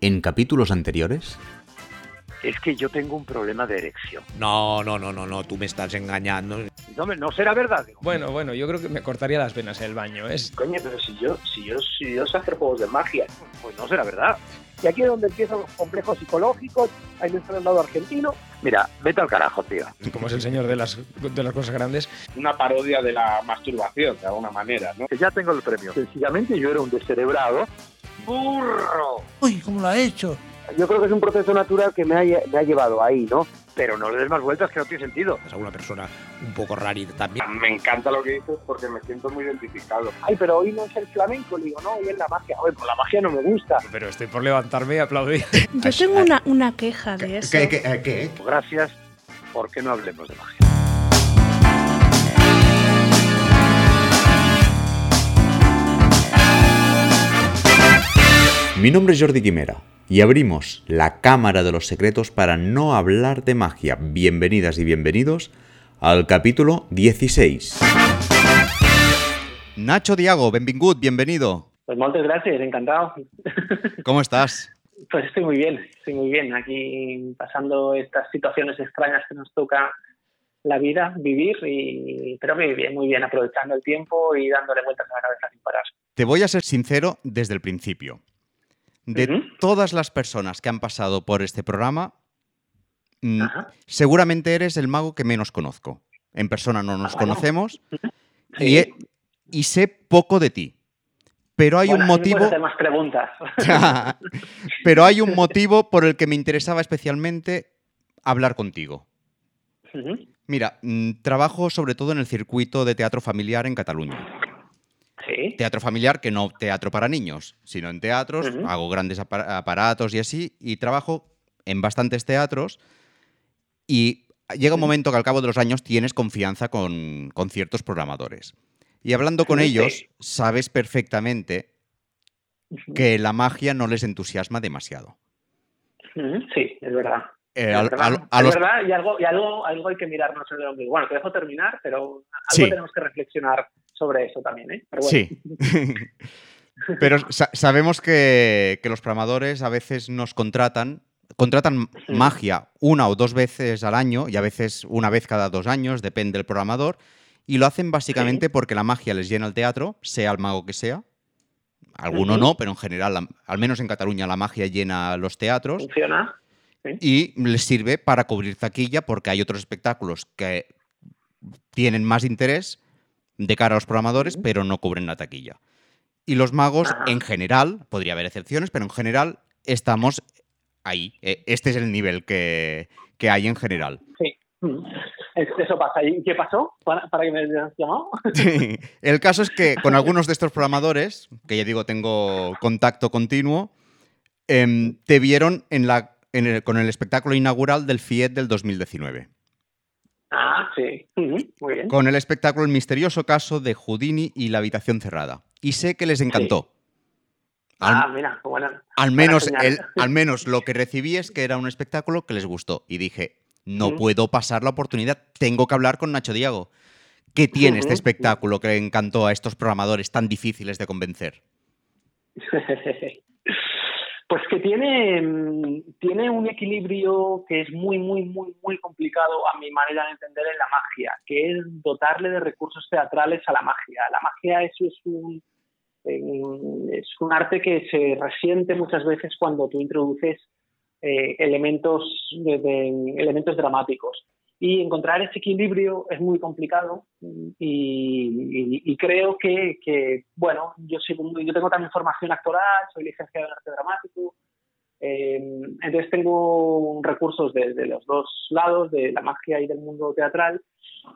en capítulos anteriores? Es que yo tengo un problema de erección. No, no, no, no, no, tú me estás engañando. No, no será verdad. digo. Bueno, bueno, yo creo que me cortaría las venas en el baño. Es Coño, pero si yo, si yo, si yo sé hacer juegos de magia. Pues no será verdad. Y aquí es donde empiezan los complejos psicológicos. Ahí está el lado argentino. Mira, vete al carajo, tío. como es el señor de las, de las cosas grandes. Una parodia de la masturbación, de alguna manera, ¿no? Que ya tengo el premio. Sencillamente yo era un descerebrado. ¡Burro! Uy, ¿cómo lo ha hecho? Yo creo que es un proceso natural que me ha, me ha llevado ahí, ¿no? Pero no le des más vueltas que no tiene sentido. Es una persona un poco rarita también. Me encanta lo que dices porque me siento muy identificado. Ay, pero hoy no es el flamenco. Le digo, no, hoy es la magia. Oye, pues la magia no me gusta. Pero estoy por levantarme y aplaudir. Yo tengo una, una queja de eso. ¿Qué, qué, eh, qué? Gracias. ¿Por qué no hablemos de magia? Mi nombre es Jordi Quimera y abrimos la Cámara de los Secretos para no hablar de magia. Bienvenidas y bienvenidos al capítulo 16. Nacho Diago, benvingut, bienvenido. Pues muchas gracias, encantado. ¿Cómo estás? Pues estoy muy bien, estoy muy bien aquí pasando estas situaciones extrañas que nos toca la vida vivir y pero muy bien, muy bien, aprovechando el tiempo y dándole vueltas a la cabeza sin parar. Te voy a ser sincero desde el principio. De todas las personas que han pasado por este programa, mm, Ajá. seguramente eres el mago que menos conozco. En persona no nos Ah, bueno. conocemos Sí. y, sé poco de ti. Pero hay Bueno, un motivo. hacer más preguntas. pero hay un motivo por el que me interesaba especialmente hablar contigo. Mira, mm, trabajo sobre todo en el circuito de teatro familiar en Cataluña. Sí. Teatro familiar que no teatro para niños, sino en teatros, hago grandes apara- aparatos y así, y trabajo en bastantes teatros y llega un momento que al cabo de los años tienes confianza con, con ciertos programadores. Y hablando con Sí, ellos, sí. sabes perfectamente que la magia no les entusiasma demasiado. Sí, es verdad. Eh, es verdad, a- a es los- verdad, y algo, y algo, algo hay que mirarnos en el ombligo. Bueno, te dejo terminar, pero algo Sí. tenemos que reflexionar sobre eso también, ¿eh? Pero bueno. Sí. Pero sa- sabemos que, que los programadores a veces nos contratan, contratan Sí. magia una o dos veces al año y a veces una vez cada dos años, depende del programador, y lo hacen básicamente porque la magia les llena el teatro, sea el mago que sea. Alguno no, pero en general, al menos en Cataluña, la magia llena los teatros Funciona. Y les sirve para cubrir taquilla porque hay otros espectáculos que tienen más interés de cara a los programadores, pero no cubren la taquilla. Y los magos, Ajá. en general, podría haber excepciones, pero en general estamos ahí. Eh, Este es el nivel que, que hay en general. Sí. Es- Eso pasa. ¿Y qué pasó? ¿Para, para que me hayas llamado? El caso es que con algunos de estos programadores, que ya digo, tengo contacto continuo, em, te vieron en la, en el- con el espectáculo inaugural del FIET del 2019. Ah, sí. Muy bien. con el espectáculo El misterioso caso de Houdini y la habitación cerrada. Y sé que les encantó. Al, Ah, mira, buena. al menos, el- al menos lo que recibí es que era un espectáculo que les gustó. Y dije, no puedo pasar la oportunidad, tengo que hablar con Nacho Diago. ¿Qué tiene este espectáculo que le encantó a estos programadores tan difíciles de convencer? Pues que tiene, mm, tiene un equilibrio que es muy, muy, muy, muy complicado a mi manera de entender en la magia, que es dotarle de recursos teatrales a la magia. La magia es un, es un arte que se resiente muchas veces cuando tú introduces eh, elementos, elementos dramáticos. Y encontrar ese equilibrio es muy complicado y, y- y creo que, que, bueno, yo, soy yo tengo también formación actoral, soy licenciado en arte dramático, eh, entonces tengo recursos de, de los dos lados, de la magia y del mundo teatral,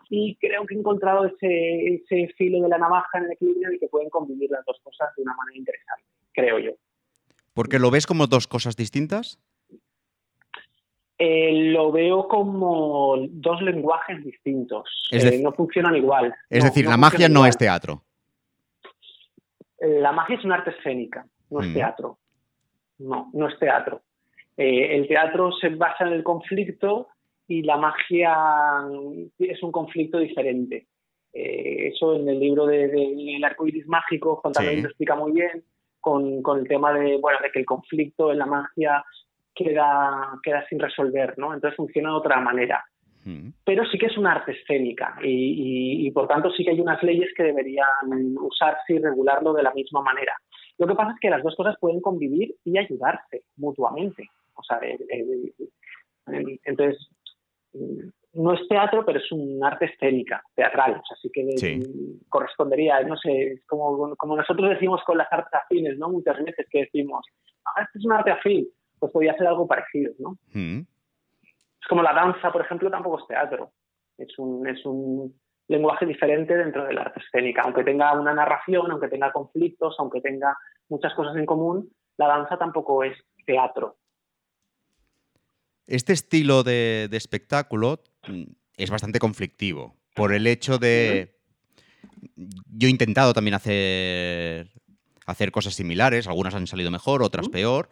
y creo que he encontrado ese, ese filo de la navaja en el equilibrio y que pueden convivir las dos cosas de una manera interesante, creo yo. ¿Porque lo ves como dos cosas distintas? Eh, lo veo como dos lenguajes distintos. Es Eh, no funcionan igual. Es No, decir, no la magia no igual. es teatro. Eh, La magia es un arte escénica, no es Mm. teatro. No, no es teatro. Eh, el teatro se basa en el conflicto y la magia es un conflicto diferente. Eso en el libro de, de El arco iris mágico, Juan Sí. también lo explica muy bien. con, con el tema de, bueno, de que el conflicto en la magia queda, queda sin resolver, ¿no? Entonces funciona de otra manera. Mm. Pero sí que es un arte escénica y, y- y, por tanto sí que hay unas leyes que deberían usarse y regularlo de la misma manera. Lo que pasa es que las dos cosas pueden convivir y ayudarse mutuamente. O sea, entonces, no es teatro, pero es un arte escénica, teatral. O sea, sí que Sí. correspondería, no sé, como, como nosotros decimos con las artes afines, ¿no? Muchas veces que decimos, ah, este es un arte afín, pues podría ser algo parecido, ¿no? Mm. Es como la danza, por ejemplo, tampoco es teatro. Es un, es un lenguaje diferente dentro del arte escénica. Aunque tenga una narración, aunque tenga conflictos, aunque tenga muchas cosas en común, la danza tampoco es teatro. Este estilo de, de espectáculo mm, es bastante conflictivo por el hecho de... Yo he intentado también hacer, hacer cosas similares, algunas han salido mejor, otras peor.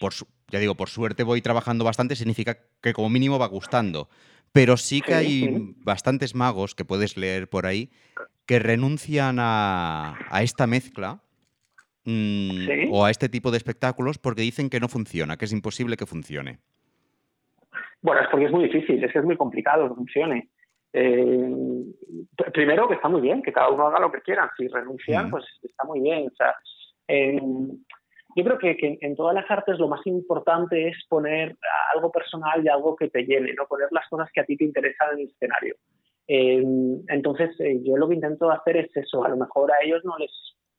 Por, su- ya digo, por suerte voy trabajando bastante, significa que como mínimo va gustando. Pero sí que hay bastantes magos que puedes leer por ahí que renuncian a, a esta mezcla mm, Sí. o a este tipo de espectáculos porque dicen que no funciona, que es imposible que funcione. Bueno, es porque es muy difícil, es que es muy complicado que funcione. Eh, pr- primero, que está muy bien, que cada uno haga lo que quiera. Si renuncian, Mm. pues está muy bien. O sea, eh, yo creo que, que en todas las artes lo más importante es poner algo personal y algo que te llene, ¿no? Poner las cosas que a ti te interesan en el escenario. Eh, entonces, eh, yo lo que intento hacer es eso. A lo mejor a ellos no les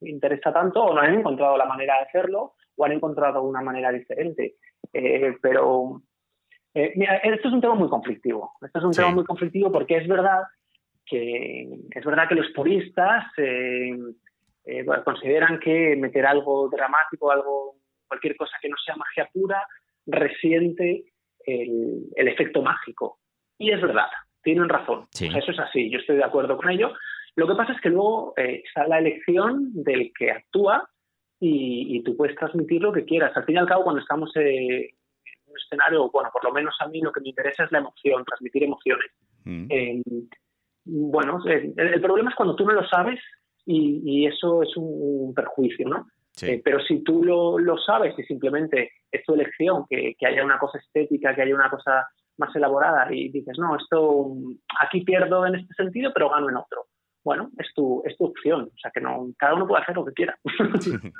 interesa tanto o no han encontrado la manera de hacerlo o han encontrado una manera diferente. Eh, pero mira, esto es un tema muy conflictivo. Esto es un Sí. tema muy conflictivo porque es verdad que es verdad que los puristas eh, bueno, consideran que meter algo dramático, algo cualquier cosa que no sea magia pura, resiente el, el efecto mágico. Y es verdad, tienen razón. Sí. O sea, eso es así, yo estoy de acuerdo con ello. Lo que pasa es que luego eh, está la elección del que actúa y, y tú puedes transmitir lo que quieras. Al fin y al cabo, cuando estamos eh, en un escenario, bueno, por lo menos a mí lo que me interesa es la emoción, transmitir emociones. Mm. Eh, bueno, el, el problema es cuando tú no lo sabes y, y eso es un, un perjuicio, ¿no? Sí. Eh, pero si tú lo, lo sabes y simplemente es tu elección, que, que haya una cosa estética, que haya una cosa más elaborada y dices, no, esto aquí pierdo en este sentido, pero gano en otro. Bueno, es tu, es tu opción, o sea que no, cada uno puede hacer lo que quiera.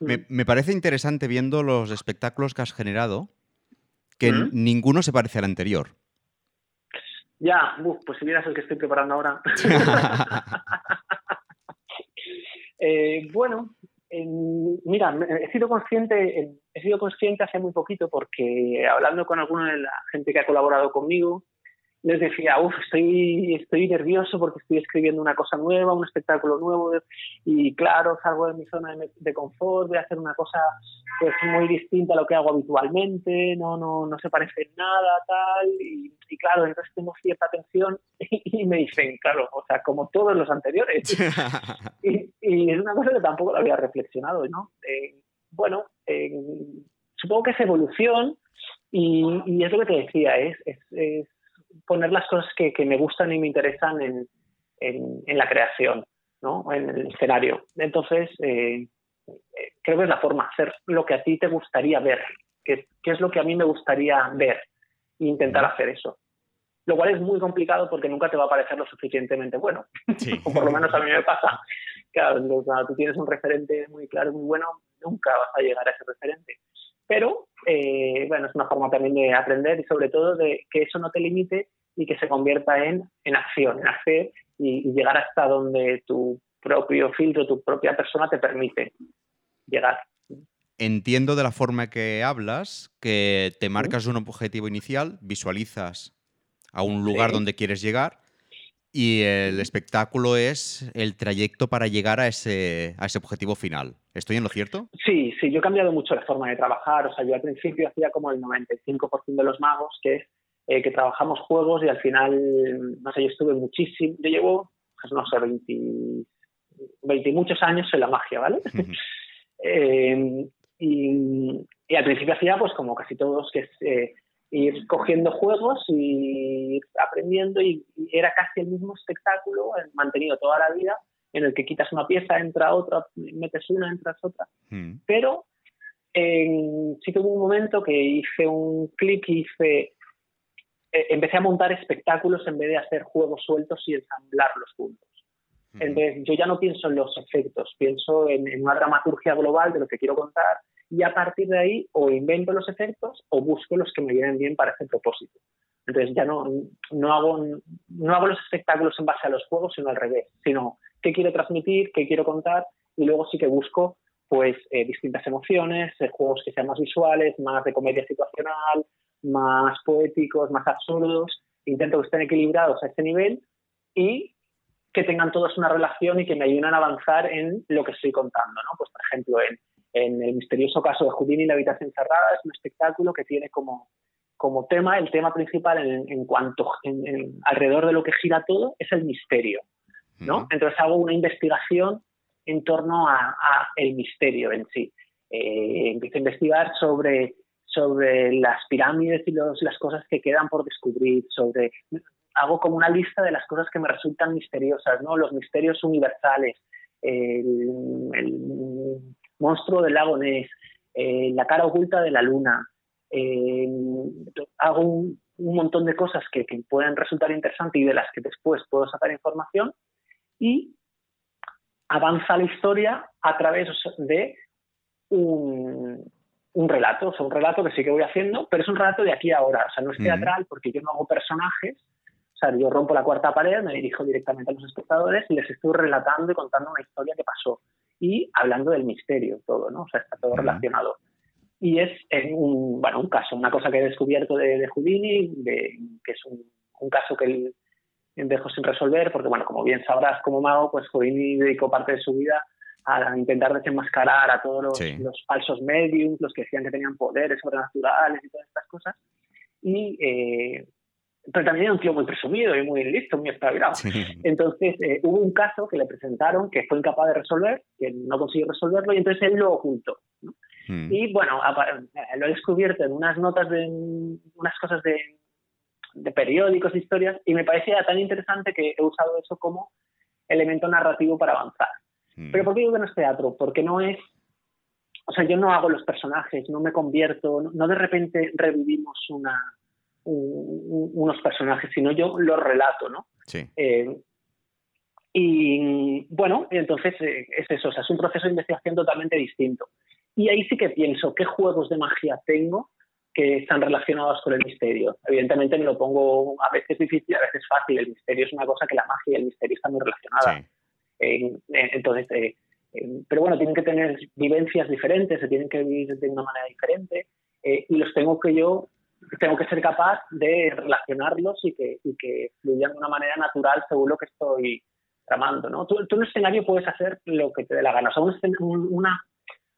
Me, me parece interesante viendo los espectáculos que has generado que Mm. ninguno se parece al anterior. Ya, uf, pues si vieras el que estoy preparando ahora. Eh, bueno, en- mira, he sido consciente, en- he sido consciente hace muy poquito porque hablando con alguna de la gente que ha colaborado conmigo, les decía, uff, estoy, estoy nervioso porque estoy escribiendo una cosa nueva, un espectáculo nuevo, y claro, salgo de mi zona de, de confort, voy a hacer una cosa pues muy distinta a lo que hago habitualmente, no, no, no se parece en nada, tal, y, y claro, entonces tengo cierta tensión y, me dicen, claro, o sea, como todos los anteriores. y, y es una cosa que tampoco lo había reflexionado, ¿no? Eh, bueno, eh, supongo que es evolución y, y es lo que te decía, es, es, es poner las cosas que, que, me gustan y me interesan en, en, en, la creación, ¿no? En el escenario. Entonces, eh, creo que es la forma, hacer lo que a ti te gustaría ver, que es lo que a mí me gustaría ver e intentar hacer eso. Lo cual es muy complicado porque nunca te va a parecer lo suficientemente bueno. Sí. o por lo menos a mí me pasa. Claro, cuando tú tienes un referente muy claro muy bueno, nunca vas a llegar a ese referente. Pero, eh, bueno, es una forma también de aprender y sobre todo de que eso no te limite y que se convierta en, en acción, en hacer y, y llegar hasta donde tu propio filtro, tu propia persona te permite llegar. Entiendo de la forma que hablas que te marcas un objetivo inicial, visualizas a un lugar Sí. donde quieres llegar y el espectáculo es el trayecto para llegar a ese, a ese objetivo final. ¿Estoy en lo cierto? Sí, sí, yo he cambiado mucho la forma de trabajar. O sea, yo al principio hacía como el 95% de los magos, que es eh, que trabajamos juegos y al final, no sé, yo estuve muchísimo, yo llevo, pues no sé, 20, 20 y muchos años en la magia, ¿vale? eh, y, y, al principio hacía pues como casi todos, que es eh, ir cogiendo juegos y ir aprendiendo y, era casi el mismo espectáculo, mantenido toda la vida, en el que quitas una pieza, entra otra, metes una, entras otra. Mm. Pero sí que hubo un momento que hice un clic y hice. eh, empecé a montar espectáculos en vez de hacer juegos sueltos y ensamblarlos juntos. Entonces, yo ya no pienso en los efectos, pienso en, en una dramaturgia global de lo que quiero contar y a partir de ahí o invento los efectos o busco los que me vienen bien para ese propósito. Entonces, ya no, no, hago, no hago los espectáculos en base a los juegos, sino al revés, sino qué quiero transmitir, qué quiero contar y luego sí que busco pues eh, distintas emociones, eh, juegos que sean más visuales, más de comedia situacional, más poéticos, más absurdos. Intento que estén equilibrados a este nivel y que tengan todos una relación y que me ayuden a avanzar en lo que estoy contando, ¿no? Pues, por ejemplo, en, en el misterioso caso de Houdini y la habitación cerrada, es un espectáculo que tiene como, como tema, el tema principal en, en cuanto, en- alrededor de lo que gira todo, es el misterio, ¿no? Entonces hago una investigación en torno a, a el misterio en sí. Eh, empiezo a investigar sobre, sobre las pirámides y los- las cosas que quedan por descubrir, sobre hago como una lista de las cosas que me resultan misteriosas, ¿no? Los misterios universales, el, el monstruo del lago Ness, eh, la cara oculta de la luna. eh, hago un, un montón de cosas que, que pueden resultar interesantes y de las que después puedo sacar información y avanza la historia a través de un, un relato, o sea, un relato que sí que voy haciendo, pero es un relato de aquí a ahora, o sea, no es teatral porque yo no hago personajes, sea, yo rompo la cuarta pared, me dirijo directamente a los espectadores y les estoy relatando y contando una historia que pasó y hablando del misterio todo, ¿no? O sea, está todo Ujú. relacionado. Y es en un, bueno, un caso, una cosa que he descubierto de, de Houdini, de- que es un, un caso que él dejó sin resolver, porque, bueno, como bien sabrás como mago, pues Houdini dedicó parte de su vida a intentar desenmascarar a todos los, Sí. los falsos mediums, los que decían que tenían poderes sobrenaturales y todas estas cosas. Y, eh, pero también era un tío muy presumido y muy listo, muy espabilado. Sí. Entonces eh, hubo un caso que le presentaron que fue incapaz de resolver, que no consiguió resolverlo y entonces él lo ocultó. ¿no? Mm. Y bueno, eh, lo he descubierto en unas notas de unas cosas de, de periódicos, historias, y me parecía tan interesante que he usado eso como elemento narrativo para avanzar. Mm. Pero ¿por qué digo que no es teatro? Porque no es. O sea, yo no hago los personajes, no me convierto, no, no de repente revivimos una, un- un- unos personajes, sino yo los relato, ¿no? Sí. Eh, y bueno, entonces eh, es eso, o sea, es un proceso de investigación totalmente distinto. Y ahí sí que pienso qué juegos de magia tengo que están relacionados con el misterio. Evidentemente me lo pongo a veces difícil, a veces fácil. El misterio es una cosa que la magia y el misterio están muy relacionadas. Sí. Eh, entonces, eh, eh, pero bueno, tienen que tener vivencias diferentes, se tienen que vivir de una manera diferente eh, y los tengo que yo, tengo que ser capaz de relacionarlos y que, y que fluyan de una manera natural según lo que estoy tramando. ¿no? Tú, tú en un escenario puedes hacer lo que te dé la gana. O sea, un una,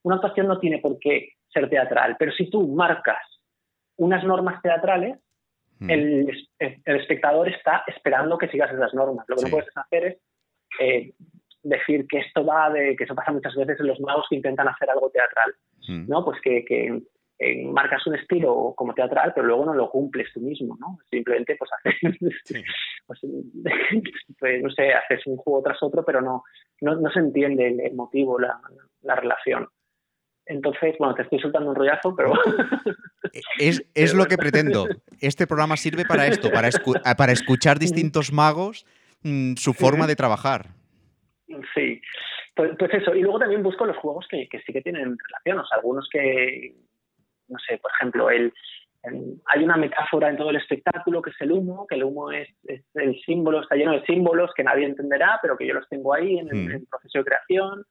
una actuación no tiene por qué ser teatral, pero si tú marcas unas normas teatrales, Mm. el, el espectador está esperando que sigas esas normas. Lo que Sí. no puedes hacer es eh, decir que esto va de, que eso pasa muchas veces en los magos que intentan hacer algo teatral, Mm. ¿no? Pues que, que, eh, marcas un estilo como teatral, pero luego no lo cumples tú mismo, ¿no? Simplemente pues haces, pues, pues, no sé, haces un juego tras otro, pero no, no, no se entiende el, el motivo, la, la relación. Entonces, bueno, te estoy soltando un rollazo, pero Es, es lo que pretendo. Este programa sirve para esto, para, escu- a- para escuchar distintos magos mm, su forma de trabajar. Sí, pues, pues eso. Y luego también busco los juegos que, que sí que tienen relación. O sea, algunos que, no sé, por ejemplo, el, el- hay una metáfora en todo el espectáculo que es el humo, que el humo es, es el símbolo, está lleno de símbolos que nadie entenderá, pero que yo los tengo ahí en el, Mm. en el proceso de creación.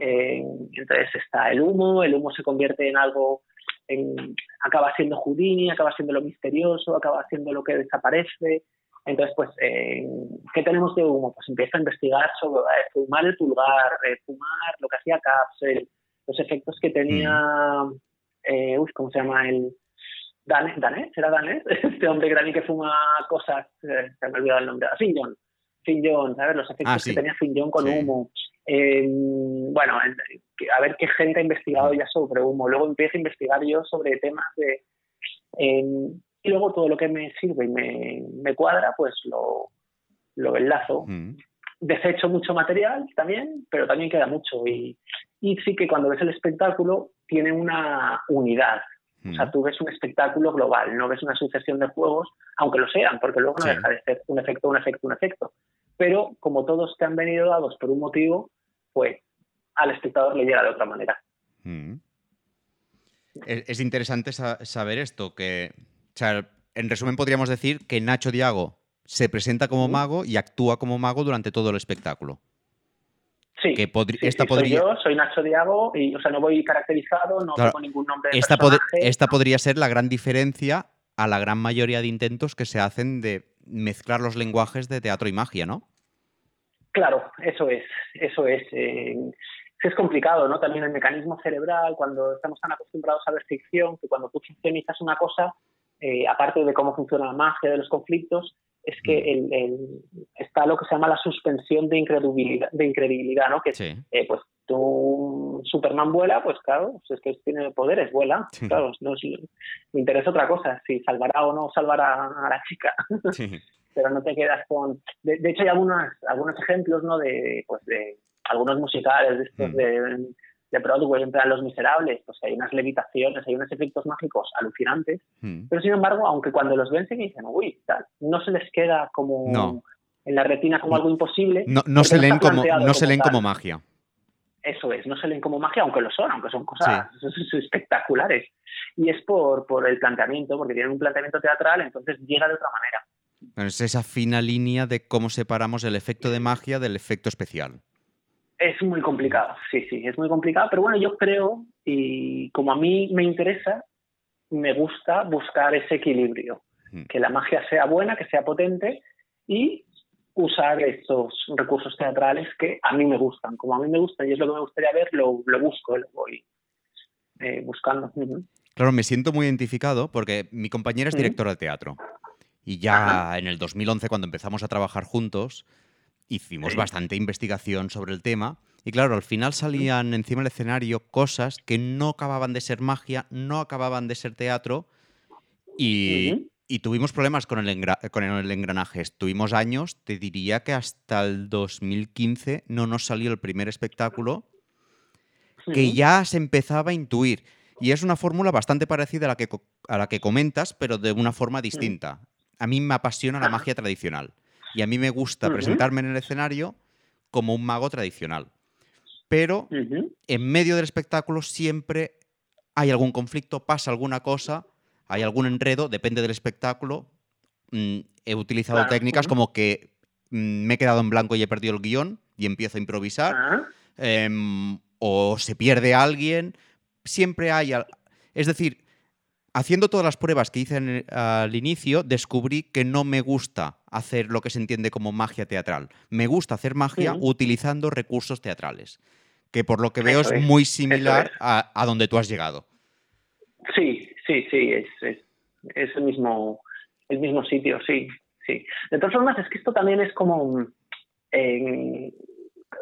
Eh, entonces está el humo, el humo se convierte en algo, en, acaba siendo Houdini, acaba siendo lo misterioso, acaba siendo lo que desaparece. Entonces, pues, eh, ¿qué tenemos de humo? Pues empiezo a investigar sobre eh, fumar el pulgar, eh, fumar lo que hacía Caps, los efectos que tenía, eh, uy, ¿cómo se llama? El Dan- danés, ¿era danés? Este hombre grande que fuma cosas, eh, se me ha olvidado el nombre, ah, Finn John. Finn John, ¿sabes? Los efectos Ah, sí. que tenía Finn John con Sí. humo. Eh, bueno, a ver qué gente ha investigado ya sobre humo. Luego empiezo a investigar yo sobre temas de... eh, y luego todo lo que me sirve y me, me cuadra, pues lo, lo enlazo. Mm. deshecho mucho material también, pero también queda mucho. Y, y sí que cuando ves el espectáculo tiene una unidad. O sea, Mm. tú ves un espectáculo global, no ves una sucesión de juegos, aunque lo sean, porque luego no Sí. deja de ser un efecto, un efecto, un efecto. Pero como todos te han venido dados por un motivo, pues al espectador le llega de otra manera. Mm. Es, es interesante sa- saber esto, que, o sea, en resumen podríamos decir que Nacho Diago se presenta como mago y actúa como mago durante todo el espectáculo. Sí, Que sí, esta sí, podría- soy yo, soy Nacho Diago, y o sea, no voy caracterizado, no Claro, tengo ningún nombre de Esta, pod- esta podría ser la gran diferencia a la gran mayoría de intentos que se hacen de mezclar los lenguajes de teatro y magia, ¿no? Claro, eso es, eso es. eh, es complicado, ¿no? También el mecanismo cerebral, cuando estamos tan acostumbrados a ver ficción, que cuando tú ficcionizas una cosa, eh, aparte de cómo funciona la magia de los conflictos, es que el- el- está lo que se llama la suspensión de incredibilidad, de incredibilidad ¿no? Que Sí. eh, pues tú, Superman vuela, pues claro, pues es que tiene poderes, vuela, Sí. claro, no es- me interesa otra cosa, si salvará o no salvará a la chica Sí. pero no te quedas con... De, de hecho, hay algunos, algunos ejemplos, ¿no? De, pues de algunos musicales de estos Mm. de, de Broadway, entre Los Miserables, pues hay unas levitaciones, hay unos efectos mágicos alucinantes, Mm. pero sin embargo, aunque cuando los ven se dicen, uy, tal, no se les queda como No. en la retina como algo imposible. No, no se leen como, no se leen como magia. Eso es, no se leen como magia, aunque lo son, aunque son cosas espectaculares. Y es por, por el planteamiento, porque tienen un planteamiento teatral, entonces llega de otra manera. Es esa fina línea de cómo separamos el efecto de magia del efecto especial. Es muy complicado, sí, sí, es muy complicado, pero bueno, yo creo, y como a mí me interesa, me gusta buscar ese equilibrio, Mm. que la magia sea buena, que sea potente y usar estos recursos teatrales que a mí me gustan. Como a mí me gustan y es lo que me gustaría ver, lo, lo busco, lo voy eh, buscando. Claro, me siento muy identificado porque mi compañera es Mm. directora de teatro. Y ya en el 2011, cuando empezamos a trabajar juntos, hicimos Sí. bastante investigación sobre el tema. Y claro, al final salían encima del escenario cosas que no acababan de ser magia, no acababan de ser teatro. Y, tuvimos problemas con el, con el engranaje. Tuvimos años, te diría que hasta el 2015 no nos salió el primer espectáculo que ya se empezaba a intuir. Y es una fórmula bastante parecida a la que, a la que comentas, pero de una forma distinta. A mí me apasiona la Ajá. magia tradicional. Y a mí me gusta presentarme en el escenario como un mago tradicional. Pero en medio del espectáculo siempre hay algún conflicto, pasa alguna cosa, hay algún enredo, depende del espectáculo. Mm, he utilizado Claro, técnicas como que mm, me he quedado en blanco y he perdido el guion y empiezo a improvisar. Ah, em, o se pierde alguien, siempre hay... al- Es decir, haciendo todas las pruebas que hice en el- al inicio, descubrí que no me gusta hacer lo que se entiende como magia teatral. Me gusta hacer magia utilizando recursos teatrales, que por lo que veo es es, muy similar es. a, a donde tú has llegado. Sí, sí, sí, es, es, es el mismo el mismo sitio, sí, sí. De todas formas, es que esto también es como... eh,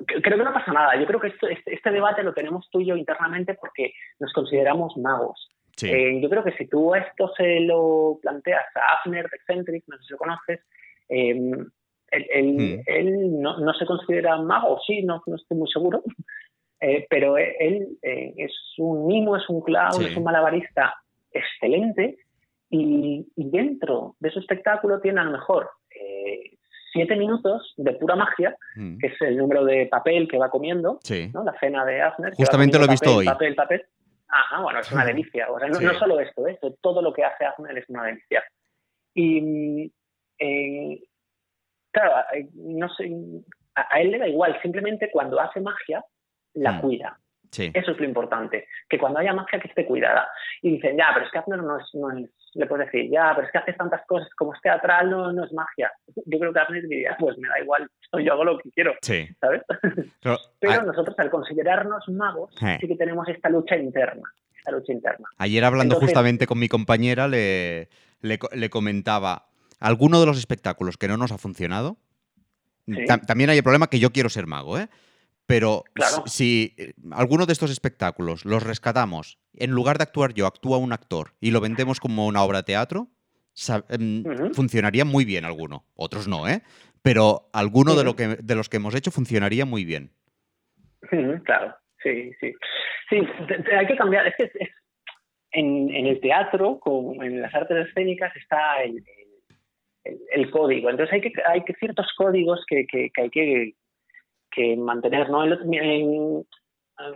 creo que no pasa nada. Yo creo que esto, este, este debate lo tenemos tú y yo internamente porque nos consideramos magos. Sí. Eh, yo creo que si tú esto se lo planteas a Afner de Eccentric, no sé si lo conoces, eh, él, él- Mm. él no, no se considera mago, sí, no, no estoy muy seguro, eh, pero él eh, es un mimo, es un clown, Sí. es un malabarista excelente y, y dentro de su espectáculo tiene a lo mejor eh, siete minutos de pura magia, Mm. que es el número de papel que va comiendo, Sí. ¿no? la cena de va Justamente lo he visto papel, hoy. Papel, papel. Ajá, bueno, es una delicia. O sea, no, Sí. no solo esto, ¿eh? todo lo que hace Afner es una delicia. Y eh, claro, eh, no sé, a, a él le da igual, simplemente cuando hace magia, la Mm. cuida. Sí. Eso es lo importante, que cuando haya magia que esté cuidada. Y dicen, ya, pero es que Afner no es, no es, le puedes decir, ya, pero es que hace tantas cosas, como es teatral, no, no es magia. Yo creo que Afner diría, pues me da igual, yo hago lo que quiero, Sí. ¿sabes? Pero a- nosotros al considerarnos magos Eh. sí que tenemos esta lucha interna, esta lucha interna. Ayer hablando Entonces- justamente con mi compañera le, le le comentaba, ¿alguno de los espectáculos que no nos ha funcionado? Sí. Ta- también hay el problema que yo quiero ser mago, ¿eh? Pero Claro. si, si, eh, alguno de estos espectáculos los rescatamos, en lugar de actuar yo, actúa un actor y lo vendemos como una obra de teatro, em, funcionaría muy bien alguno. Otros no, ¿eh? Pero alguno de, lo que, de los que hemos hecho funcionaría muy bien. Claro, sí, sí. Sí, te- te- hay que cambiar. Es que es- en, en el teatro, como en las artes escénicas, está el- el código. Entonces hay que hay que ciertos códigos que, que- que hay que, que mantener. ¿no? El otro- en-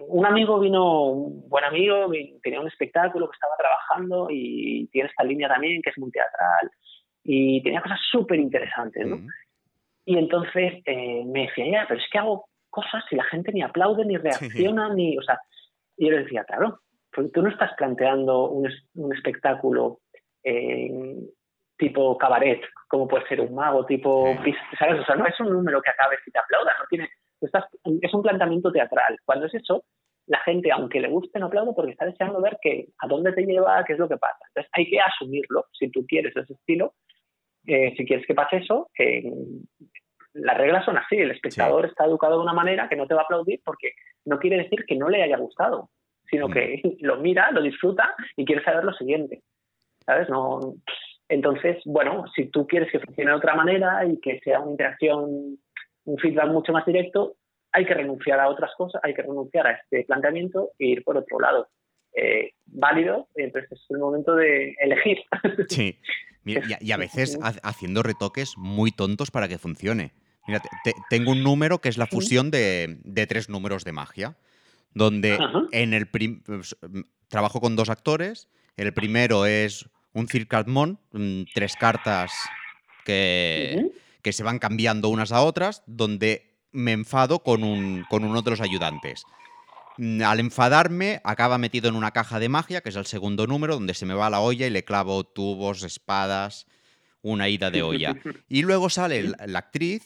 un amigo vino, un buen amigo, tenía un espectáculo que estaba trabajando y tiene esta línea también que es muy teatral y tenía cosas súper interesantes. ¿no? Y entonces eh, me decía, ya, pero es que hago cosas y la gente ni aplaude, ni reacciona, ni. O sea, y yo le decía, claro, porque tú no estás planteando un, un espectáculo eh, tipo cabaret, como puede ser un mago, tipo. Sí. ¿Sabes? O sea, no es un número que acabes y te aplaudas, no tiene. estás- es un planteamiento teatral. Cuando es eso, la gente, aunque le guste, no aplaude porque está deseando ver que, a dónde te lleva, qué es lo que pasa. Entonces hay que asumirlo si tú quieres ese estilo. eh, si quieres que pase eso, eh, las reglas son así. El espectador está educado de una manera que no te va a aplaudir porque no quiere decir que no le haya gustado, sino Mm. que lo mira, lo disfruta y quiere saber lo siguiente. ¿Sabes? No. Entonces, bueno, si tú quieres que funcione de otra manera y que sea una interacción, un feedback mucho más directo, hay que renunciar a otras cosas, hay que renunciar a este planteamiento e ir por otro lado. Eh, válido, entonces es el momento de elegir. Sí. Y, a- y a veces ha- haciendo retoques muy tontos para que funcione. Mira, te- te- tengo un número que es la fusión de, de tres números de magia, donde Ajá. en el pues, trabajo con dos actores. El primero es un Circadmon, mm, tres cartas que, que se van cambiando unas a otras, donde me enfado con, un, con uno de los ayudantes. Mm, Al enfadarme, acaba metido en una caja de magia, que es el segundo número, donde se me va la olla y le clavo tubos, espadas, una ida de olla. Y luego sale la, la actriz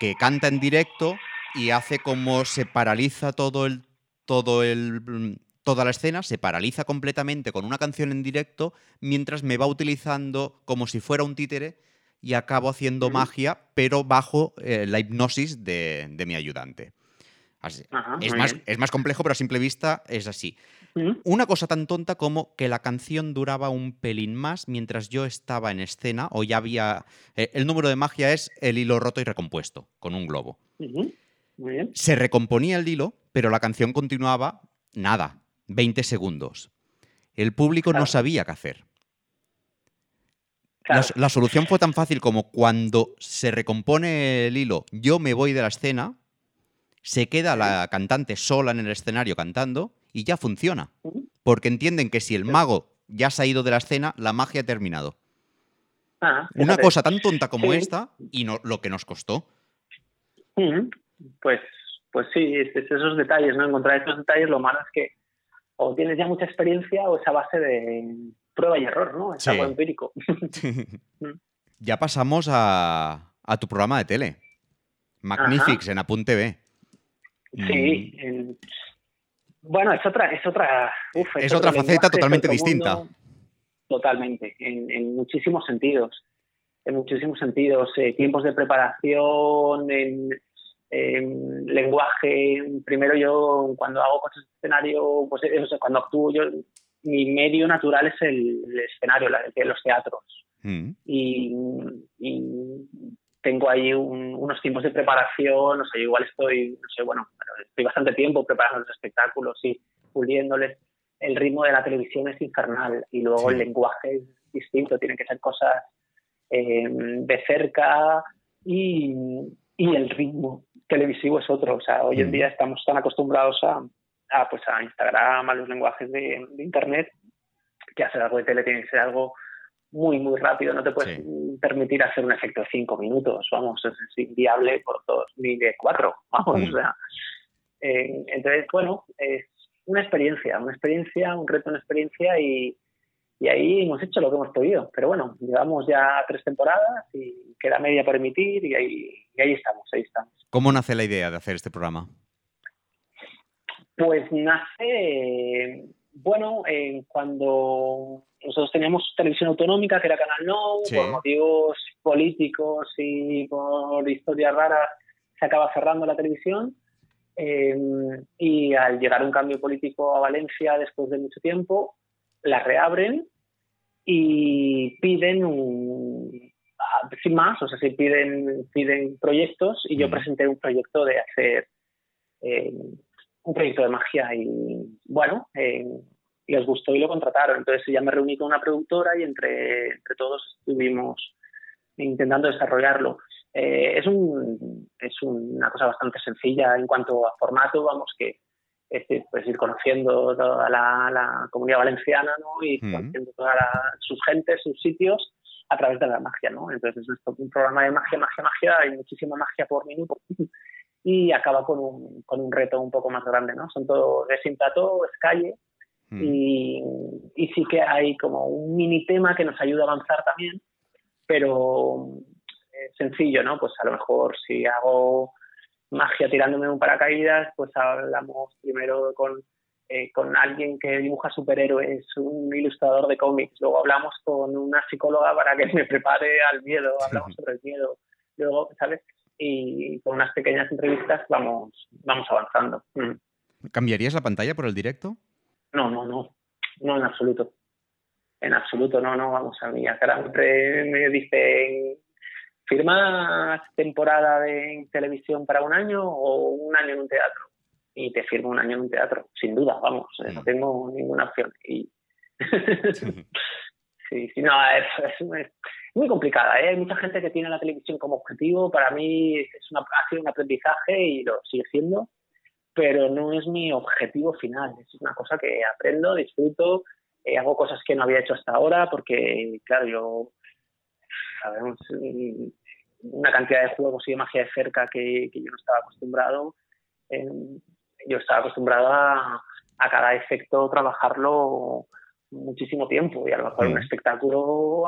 que canta en directo y hace como se paraliza todo el, todo el, mm, toda la escena, se paraliza completamente con una canción en directo, mientras me va utilizando como si fuera un títere y acabo haciendo magia, pero bajo eh, la hipnosis de, de mi ayudante. Así- Ajá, es, más, bien. es más complejo, pero a simple vista es así. Una cosa tan tonta como que la canción duraba un pelín más mientras yo estaba en escena o ya había... eh, el número de magia es el hilo roto y recompuesto, con un globo. Ujú. Muy bien. Se recomponía el hilo, pero la canción continuaba nada, 20 segundos. El público no sabía qué hacer. Claro. La, la solución fue tan fácil como cuando se recompone el hilo, yo me voy de la escena, se queda la cantante sola en el escenario cantando y ya funciona. Porque entienden que si el mago ya se ha ido de la escena, la magia ha terminado. Ah, Una cosa tan tonta como Sí. esta y no, lo que nos costó. Pues, pues sí, es- es esos detalles, ¿no? Encontrar estos detalles, lo malo es que o tienes ya mucha experiencia o esa base de prueba y error, ¿no? Es Sí. algo empírico. ya pasamos a, a tu programa de tele. Magnifics en Apunte B. Sí. en- Bueno, es otra, es otra, uf, Es otra faceta lenguaje, totalmente distinta. mundo. Totalmente, en, en muchísimos sentidos. En muchísimos sentidos. eh, tiempos de preparación, en, en lenguaje. Primero yo, cuando hago cosas de escenario, pues eh, o sea, cuando actúo yo, mi medio natural es el, el escenario, la- los teatros Mm. y, y tengo ahí un- unos tiempos de preparación, no sé, igual estoy, no sé, bueno, estoy bastante tiempo preparando los espectáculos y puliéndoles. El ritmo de la televisión es infernal y luego Sí. el lenguaje es distinto, tienen que ser cosas eh, de cerca y, y el ritmo televisivo es otro. O sea, hoy en Mm. día estamos tan acostumbrados a, a, pues a Instagram, a los lenguajes de, de Internet, que hacer algo de tele tiene que ser algo muy, muy rápido. No te puedes Sí. permitir hacer un efecto de cinco minutos, vamos, es, inviable por todos, ni de cuatro, vamos, Mm. o sea. eh, entonces, bueno, es una experiencia, una experiencia, un reto, una experiencia y, y ahí hemos hecho lo que hemos podido. Pero bueno, llevamos ya tres temporadas y queda media por emitir y ahí, y ahí estamos, ahí estamos. ¿Cómo nace la idea de hacer este programa? Pues nace, bueno, eh, cuando nosotros teníamos televisión autonómica, que era Canal No, Sí. por motivos políticos y por historias raras, se acaba cerrando la televisión. eh, y al llegar un cambio político a Valencia después de mucho tiempo, la reabren y piden un- a- sin más, o sea, si piden, piden proyectos y yo presenté un proyecto de hacer eh, un proyecto de magia y bueno, eh, les gustó y lo contrataron. Entonces ya me reuní con una productora y entre, entre todos estuvimos intentando desarrollarlo. Eh, es un, es una cosa bastante sencilla en cuanto a formato, vamos, que es decir, pues ir conociendo toda la, la comunidad valenciana ¿no? y Mm. conociendo todas sus gentes, sus sitios a través de la magia, ¿no? Entonces es un programa de magia, magia, magia, hay muchísima magia por minuto y acaba con un, con un reto un poco más grande, ¿no? Son todo es es calle Mm. y, y sí que hay como un mini tema que nos ayuda a avanzar también, pero eh, sencillo, ¿no? Pues a lo mejor si hago magia tirándome un paracaídas, pues hablamos primero con, eh, con alguien que dibuja superhéroes, un ilustrador de cómics, luego hablamos con una psicóloga para que me prepare al miedo, hablamos sobre el miedo, luego, ¿sabes? Y con unas pequeñas entrevistas vamos, vamos avanzando. Mm. ¿Cambiarías la pantalla por el directo? No, no, no, no en absoluto. En absoluto, no, no, vamos a mí. Siempre me dicen, ¿firmas temporada de televisión para un año o un año en un teatro? Y te firmo un año en un teatro, sin duda, vamos, eh, no Mm. tengo ninguna opción. Y... sí, sí, no, es, es- es muy complicada. ¿eh? Hay mucha gente que tiene la televisión como objetivo. Para mí es una, ha sido un aprendizaje y lo sigue siendo, pero no es mi objetivo final. Es una cosa que aprendo, disfruto, eh, hago cosas que no había hecho hasta ahora porque, claro, yo sabemos una cantidad de juegos y de magia de cerca que, que yo no estaba acostumbrado. Eh, yo estaba acostumbrado a, a cada efecto trabajarlo muchísimo tiempo y a lo mejor en un espectáculo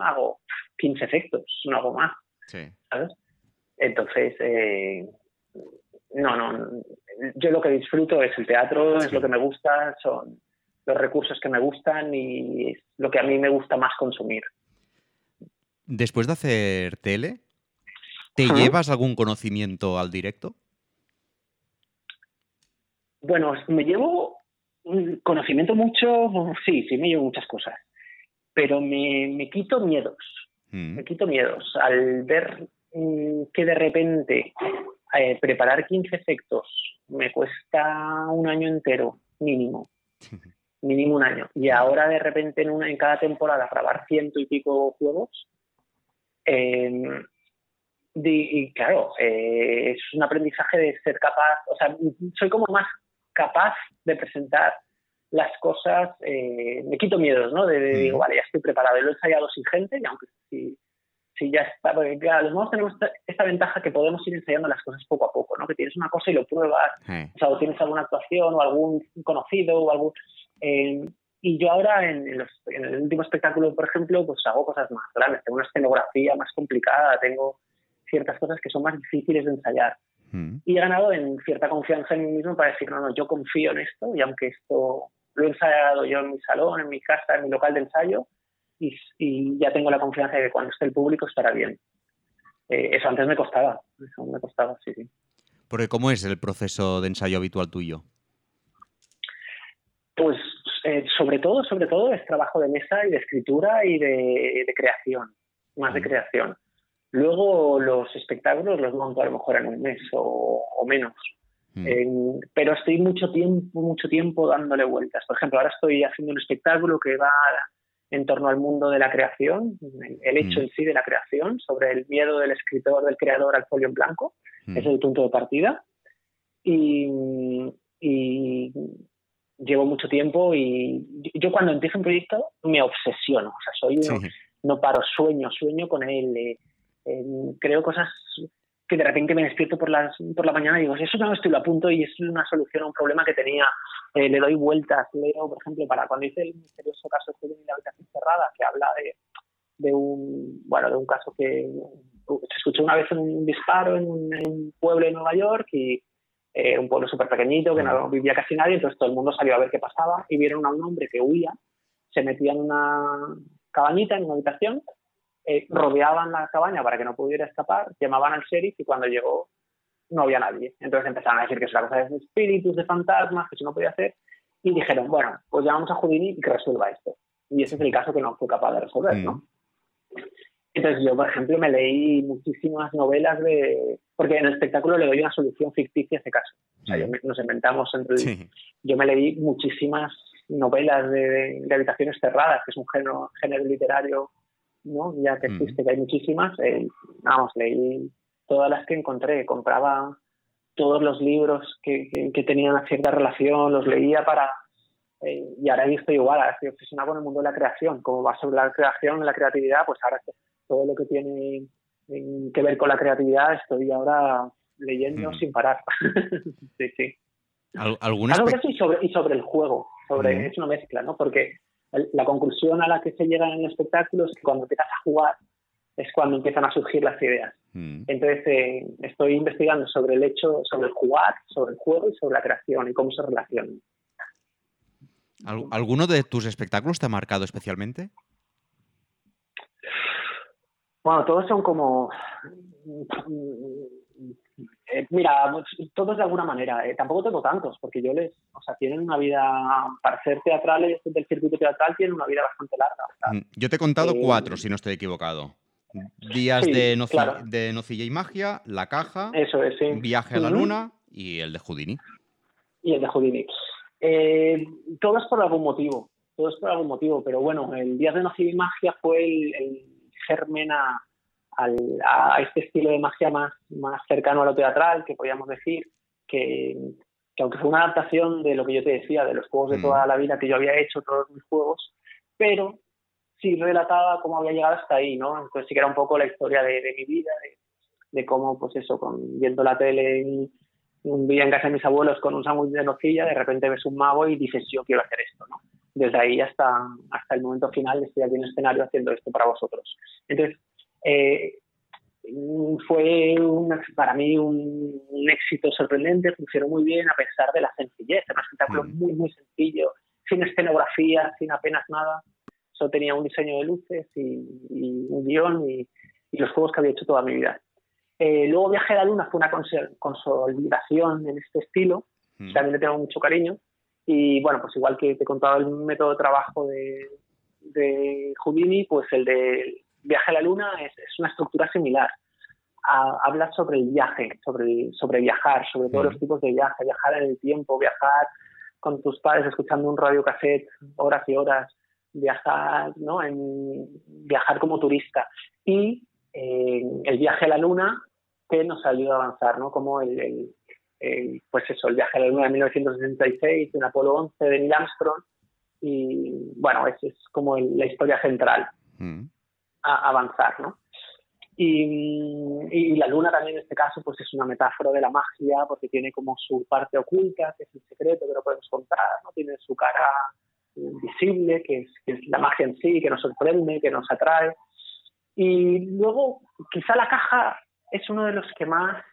hago 15 efectos, no hago más. Sí. ¿sabes? Entonces, eh, no, no, yo lo que disfruto es el teatro, es lo que me gusta, son los recursos que me gustan y es lo que a mí me gusta más consumir. Después de hacer tele, ¿te llevas algún conocimiento al directo? Bueno, me llevo conocimiento mucho, sí, sí, me llevo muchas cosas, pero me, me quito miedos. Mm. me quito miedos al ver mm, que de repente eh, preparar 15 efectos me cuesta un año entero, mínimo, mínimo un año. Y ahora de repente en, una, en cada temporada grabar ciento y pico juegos, eh, di- y claro, eh, es un aprendizaje de ser capaz, o sea, soy como más capaz de presentar las cosas, eh, me quito miedos, ¿no? De, de- Mm. digo, vale, ya estoy preparado, y lo he ensayado sin gente, y aunque si, si ya está, porque claro, los modos tenemos esta, esta ventaja que podemos ir ensayando las cosas poco a poco, ¿no? Que tienes una cosa y lo pruebas, o sea, o tienes alguna actuación o algún conocido o algún... eh, y yo ahora en los- en el último espectáculo, por ejemplo, pues hago cosas más grandes, tengo una escenografía más complicada, tengo ciertas cosas que son más difíciles de ensayar. mm. Y he ganado en cierta confianza en mí mismo para decir, no, no, yo confío en esto y aunque esto lo he ensayado yo en mi salón, en mi casa, en mi local de ensayo, y, y ya tengo la confianza de que cuando esté el público estará bien. Eh, eso antes me costaba, eso me costaba, sí, sí. Porque ¿cómo es el proceso de ensayo habitual tuyo? Pues eh, sobre todo, sobre todo es trabajo de mesa y de escritura y de, de creación, más de Mm. creación. Luego los espectáculos los monto a lo mejor en un mes o, o menos. Mm. Eh, pero estoy mucho tiempo, mucho tiempo dándole vueltas. Por ejemplo, ahora estoy haciendo un espectáculo que va en torno al mundo de la creación, el- hecho Mm. en sí de la creación, sobre el miedo del escritor, del creador al folio en blanco. Mm. Ese es el punto de partida. Y, y llevo mucho tiempo y yo cuando empiezo un proyecto me obsesiono. O sea, soy uno, Sí. no paro, sueño, sueño con él. eh, eh, creo cosas que de repente me despierto por, las, por la mañana y digo, eso no estoy lo apunto y es una solución a un problema que tenía. Eh, le doy vueltas, leo, por ejemplo, para cuando hice el misterioso caso este de la habitación cerrada, que habla de, de un bueno de un caso que se escuchó una vez un disparo en un, en un pueblo de Nueva York y eh, un pueblo súper pequeñito que no vivía casi nadie, entonces todo el mundo salió a ver qué pasaba y vieron a un hombre que huía, se metía en una cabañita, en una habitación, eh, rodeaban la cabaña para que no pudiera escapar, llamaban al sheriff y cuando llegó no había nadie. Entonces empezaron a decir que es una cosa de espíritus, de fantasmas, que eso no podía hacer y dijeron, bueno, pues llamamos a Houdini y que resuelva esto. Y ese es el caso que no fue capaz de resolver, ¿no? Entonces yo, por ejemplo, me leí muchísimas novelas de... Porque en el espectáculo le doy una solución ficticia a ese caso. O sea, yo me- nos inventamos entre... Sí. Yo me leí muchísimas novelas de, de habitaciones cerradas, que es un género, género literario, ¿no? Ya que Mm. existe, que hay muchísimas. eh, vamos, leí todas las que encontré. Compraba todos los libros que, que- que tenían una cierta relación, los leía para... eh, y ahora estoy igual, ahora estoy obsesionado con el mundo de la creación. Como va sobre la creación, la creatividad, pues ahora todo lo que tiene eh, que ver con la creatividad estoy ahora leyendo Mm. sin parar. sí, sí. Al- ¿Algún Ah, sobre espe- eso y sobre, y sobre el juego. Sobre, Ujú. Es una mezcla, ¿no? Porque la conclusión a la que se llega en el espectáculo es que cuando empiezas a jugar es cuando empiezan a surgir las ideas. Mm. Entonces eh, estoy investigando sobre el hecho, sobre el jugar, sobre el juego y sobre la creación y cómo se relacionan. ¿Al- ¿Alguno de tus espectáculos te ha marcado especialmente? Bueno, todos son como... mira, todos de alguna manera. eh, tampoco tengo tantos, porque yo les... O sea, tienen una vida... Para ser teatrales del circuito teatral tienen una vida bastante larga. Mm, Yo te he contado Eh, cuatro, si no estoy equivocado. Días sí, de, noci- claro. de Nocilla y Magia, La Caja, Eso es, sí. Viaje a la. Luna y el de Houdini. y el de Houdini. Eh, todo es por algún motivo, todo es por algún motivo, pero bueno, el Día de Nociva y Magia fue el, el germen a, al- a este estilo de magia más, más cercano a lo teatral, que podríamos decir, que, que aunque fue una adaptación de lo que yo te decía, de los juegos de Mm. toda la vida que yo había hecho, todos mis juegos, pero sí relataba cómo había llegado hasta ahí, ¿no? Entonces sí que era un poco la historia de, de mi vida, de, de cómo, pues eso, con, viendo la tele y un día en casa de mis abuelos con un sándwich de nocilla, de repente ves un mago y dices, yo quiero hacer esto, ¿no? Desde ahí hasta, hasta el momento final estoy aquí en el escenario haciendo esto para vosotros. Entonces, eh, fue un- para mí un, un éxito sorprendente, funcionó muy bien a pesar de la sencillez, era un espectáculo Mm. muy, muy sencillo, sin escenografía, sin apenas nada. Solo tenía un diseño de luces y, y un guion y, y los juegos que había hecho toda mi vida. Eh, luego Viaje a la Luna fue una consolidación en este estilo, Mm. también le tengo mucho cariño. Y bueno, pues igual que te he contado el método de trabajo de, de Houdini, pues el de Viaje a la Luna es, es una estructura similar. Ha- habla sobre el viaje, sobre, viajar, sobre todos los tipos de viaje, viajar en el tiempo, viajar con tus padres escuchando un radio cassette horas y horas, viajar, ¿no? En, viajar como turista. Y eh, el viaje a la Luna que nos ayuda a avanzar, ¿no? Como el, el- el, pues eso, el viaje a la Luna de 1966, en Apolo 11 de Neil Armstrong, y bueno, esa es como el- la historia central Mm. A avanzar, ¿no? Y, y la luna también en este caso pues es una metáfora de la magia porque tiene como su parte oculta, que es el secreto que no podemos contar, ¿no? Tiene su cara visible, que es, que es la magia en sí, que nos sorprende, que nos atrae. Y luego, quizá la caja es uno de los que más...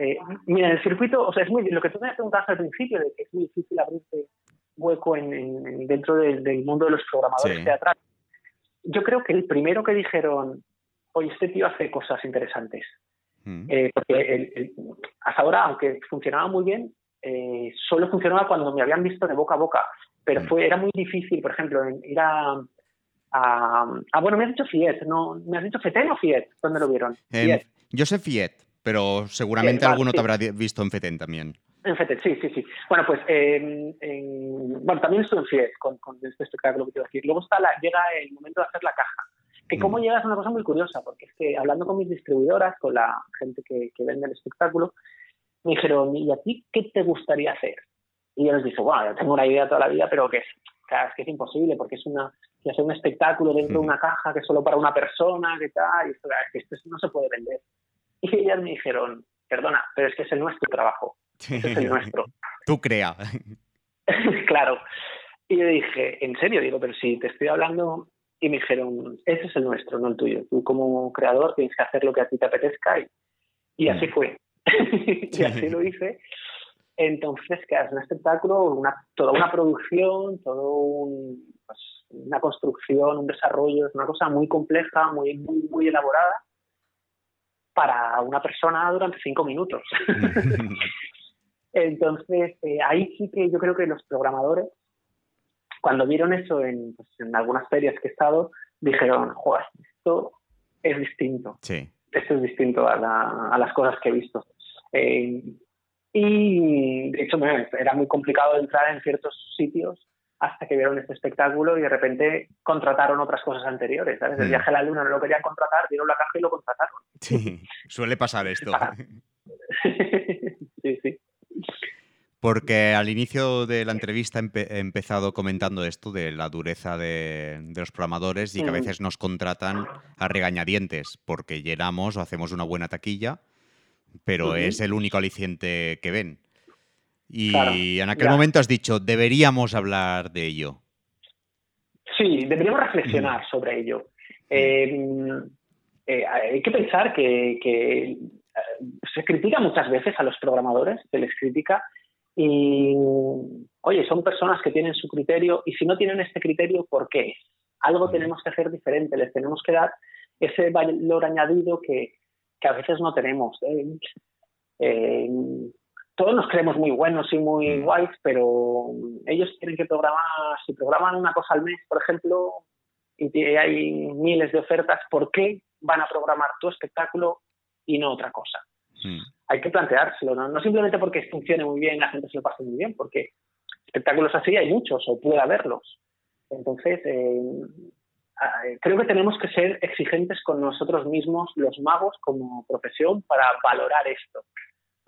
eh, mira, el circuito, o sea, es muy lo que tú me preguntabas al principio, de que es muy difícil abrirte hueco en, en- dentro del, del mundo de los programadores Sí. teatrales. Yo creo que el primero que dijeron, oye, este tío hace cosas interesantes. Mm. Eh, porque el- el- hasta ahora, aunque funcionaba muy bien, eh, solo funcionaba cuando me habían visto de boca a boca. Pero Mm. fue, era muy difícil, por ejemplo, en- ir a, a- Ah, bueno, me has dicho Fiet, ¿no? ¿Me has dicho Feten o Fiet? ¿Dónde lo vieron? Em, Fiet. yo sé Fiet, pero seguramente alguno te sí. habrá visto en Feten también. En sí, sí, sí. Bueno, pues, eh, en- bueno, también estuve en Fiet con, con este espectáculo que quiero decir. Luego está la, llega el momento de hacer la caja. Que cómo Mm. llega es una cosa muy curiosa, porque es que hablando con mis distribuidoras, con la gente que, que vende el espectáculo, me dijeron, ¿y a ti qué te gustaría hacer? Y yo les dije, bueno, yo tengo una idea toda la vida, pero que es, claro, es que es imposible, porque es una, que hacer un espectáculo dentro de una caja que es solo para una persona, que tal, y esto, esto no se puede vender. Y ellas me dijeron, perdona, pero es que ese no es tu trabajo, ese es el nuestro. Tú crea. claro. Y yo dije, ¿en serio? Digo, pero si te estoy hablando. Y me dijeron, ese es el nuestro, no el tuyo. Tú como creador tienes que hacer lo que a ti te apetezca. Y, y así fue. y así lo hice. Entonces, que es un espectáculo, una, toda una producción, todo un, pues, una construcción, un desarrollo, es una cosa muy compleja, muy, muy, muy elaborada para una persona durante cinco minutos. Entonces, eh, ahí sí que yo creo que los programadores, cuando vieron eso en, pues, en algunas ferias que he estado, dijeron, joder, esto es distinto. Sí. Esto es distinto a, la- a las cosas que he visto. Eh, y de hecho era muy complicado entrar en ciertos sitios hasta que vieron este espectáculo y de repente contrataron otras cosas anteriores. ¿sabes? El Mm. viaje a la luna no lo querían contratar, vieron la caja y lo contrataron. Sí, suele pasar esto. Sí, sí. Porque al inicio de la entrevista he empezado comentando esto de la dureza de, de los programadores y que a Mm. veces nos contratan a regañadientes porque llenamos o hacemos una buena taquilla, pero es el único aliciente que ven. Y Claro, en aquel ya. momento has dicho, deberíamos hablar de ello. Sí, deberíamos reflexionar sobre ello. Eh, eh, hay que pensar que, que, eh, se critica muchas veces a los programadores, se les critica y, oye, son personas que tienen su criterio y si no tienen este criterio, ¿por qué? Algo tenemos que hacer diferente, les tenemos que dar ese valor añadido que, que a veces no tenemos. Eh, todos nos creemos muy buenos y muy Mm. guays, pero ellos tienen que programar, si programan una cosa al mes, por ejemplo, y hay miles de ofertas, ¿por qué van a programar tu espectáculo y no otra cosa? Mm. Hay que planteárselo, ¿no? No simplemente porque funcione muy bien y la gente se lo pase muy bien, porque espectáculos así hay muchos o puede haberlos. Entonces, eh, eh, creo que tenemos que ser exigentes con nosotros mismos, los magos, como profesión, para valorar esto,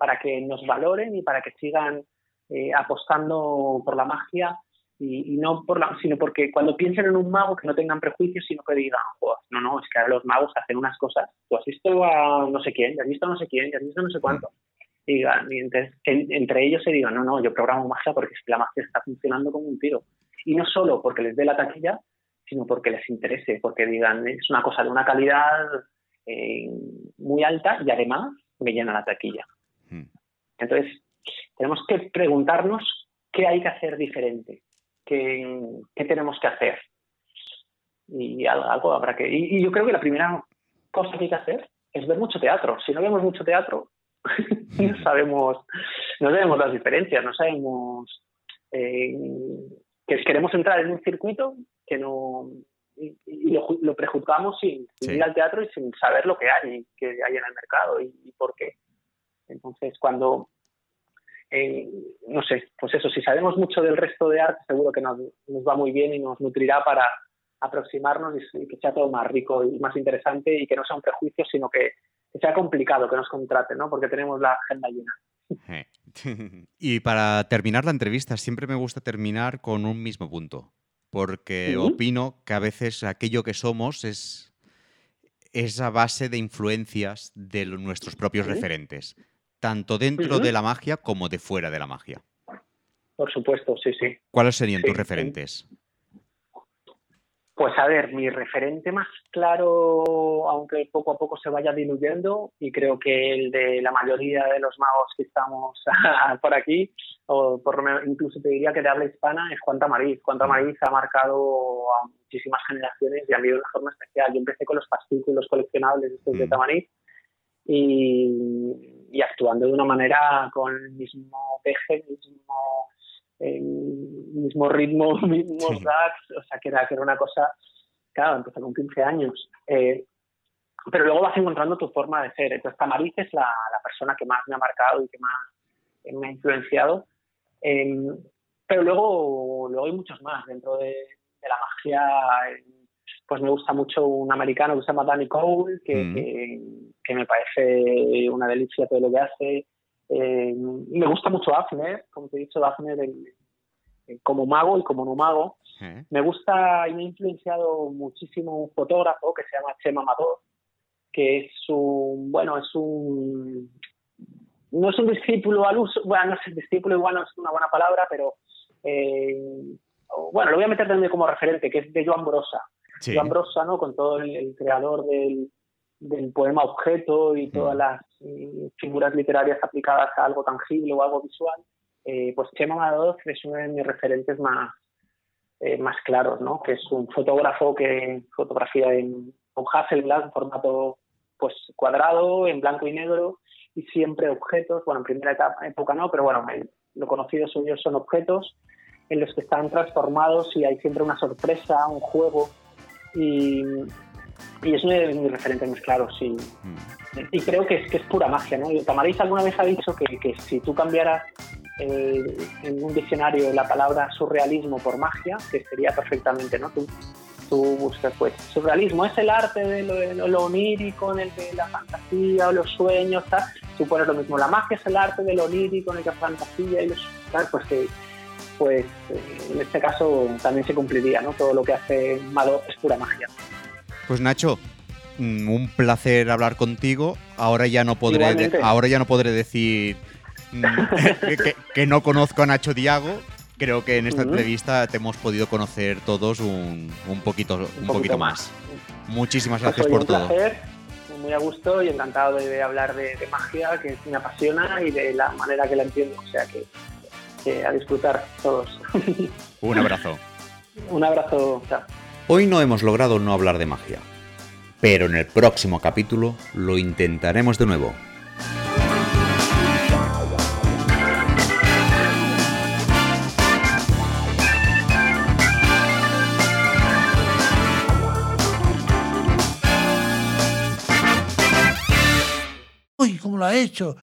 para que nos valoren y para que sigan eh, apostando por la magia y, y no por la, sino porque cuando piensen en un mago que no tengan prejuicios, sino que digan, "Joder, no, no, es que ahora los magos hacen unas cosas. Tú has visto a no sé quién, ya has visto a no sé quién, ya has visto a no sé cuánto. Y, digan, y entonces, en- entre ellos se digan, no, no, yo programo magia porque es que la magia está funcionando como un tiro. Y no solo porque les dé la taquilla, sino porque les interese, porque digan, es una cosa de una calidad eh, muy alta y además me llena la taquilla. Mm. Entonces, tenemos que preguntarnos qué hay que hacer diferente, qué, qué tenemos que hacer. Y algo, habrá que... Y, y yo creo que la primera cosa que hay que hacer es ver mucho teatro. Si no vemos mucho teatro, no sabemos, no sabemos las diferencias, no sabemos eh, que queremos entrar en un circuito que no y, y lo, lo prejuzgamos sin, sin Sí. ir al teatro y sin saber lo que hay, que hay en el mercado y, y por qué. Entonces, cuando eh, no sé, pues eso, si sabemos mucho del resto de arte, seguro que nos, nos va muy bien y nos nutrirá para aproximarnos y, y que sea todo más rico y más interesante y que no sea un prejuicio, sino que, que sea complicado que nos contraten, ¿no? Porque tenemos la agenda llena. Y para terminar la entrevista, siempre me gusta terminar con un mismo punto, porque opino que a veces aquello que somos es esa base de influencias de nuestros propios referentes, tanto dentro Ujú. de la magia como de fuera de la magia. Por supuesto, sí, sí. ¿Cuáles serían Sí, tus sí. referentes? Pues a ver, mi referente más claro, aunque poco a poco se vaya diluyendo, y creo que el de la mayoría de los magos que estamos por aquí, o por incluso te diría que de habla hispana, es Juan Tamariz. Juan Tamariz ha marcado a muchísimas generaciones y a mí de una forma especial. Yo empecé con los fascículos coleccionables estos de. Tamariz y, y actuando de una manera con el mismo peje, el mismo, el mismo ritmo, mismos Sí. gags, o sea, que era, que era una cosa, claro, empecé con 15 años. Eh, pero luego vas encontrando tu forma de ser. Entonces, Tamariz es la, la persona que más me ha marcado y que más eh, me ha influenciado. Eh, pero luego, luego hay muchos más dentro de, de la magia. Eh, pues me gusta mucho un americano que se llama Danny Cole, que, Mm. que, que me parece una delicia todo lo que hace. Eh, me gusta mucho Afner, como te he dicho, el- el- como mago y como no mago. ¿Eh? Me gusta y me ha influenciado muchísimo un fotógrafo que se llama Chema Amador, que es un, bueno, es un, no es un discípulo al uso, bueno, no sé, discípulo igual no es una buena palabra, pero eh, bueno, lo voy a meter también como referente, que es de Joan Brosa. Sí. Joan. Con todo el, el creador del, del poema objeto y todas Mm. las mm, figuras literarias aplicadas a algo tangible o algo visual, eh, pues Chema Amador es uno de mis referentes más, eh, más claros, ¿no? Que es un fotógrafo que fotografía en, con Hasselblad, en formato pues cuadrado, en blanco y negro, y siempre objetos, bueno, en primera etapa, época no, pero bueno, el- lo conocido suyo son objetos en los que están transformados y hay siempre una sorpresa, un juego, y, y es uno de mis referentes más claros, sí. Mm. Y creo que es, que es pura magia, ¿no? Y Tamariz alguna vez ha dicho que, que si tú cambiaras eh, en un diccionario la palabra surrealismo por magia, que sería perfectamente, ¿no? Tú, tú buscas, pues, surrealismo es el arte de lo, de lo onírico, en el que la fantasía o los sueños, tal. Tú pones lo mismo, la magia es el arte de lo onírico, en el que la fantasía y los... tal, pues que pues eh, en este caso también se cumpliría, ¿no? Todo lo que hace Malo es pura magia. Pues Nacho, mm, un placer hablar contigo. Ahora ya no podré, de- ahora ya no podré decir mm, que, que- que no conozco a Nacho Diago. Creo que en esta entrevista te hemos podido conocer todos un, un poquito, un poquito poquito más. más. Muchísimas Pues, gracias oye, por un todo. placer, muy a gusto y encantado de, de hablar de, de magia, que me apasiona y de la manera que la entiendo. O sea que, que a disfrutar todos. Un abrazo. un abrazo, chao. Hoy no hemos logrado no hablar de magia, pero en el próximo capítulo lo intentaremos de nuevo. Uy, ¿cómo lo ha hecho?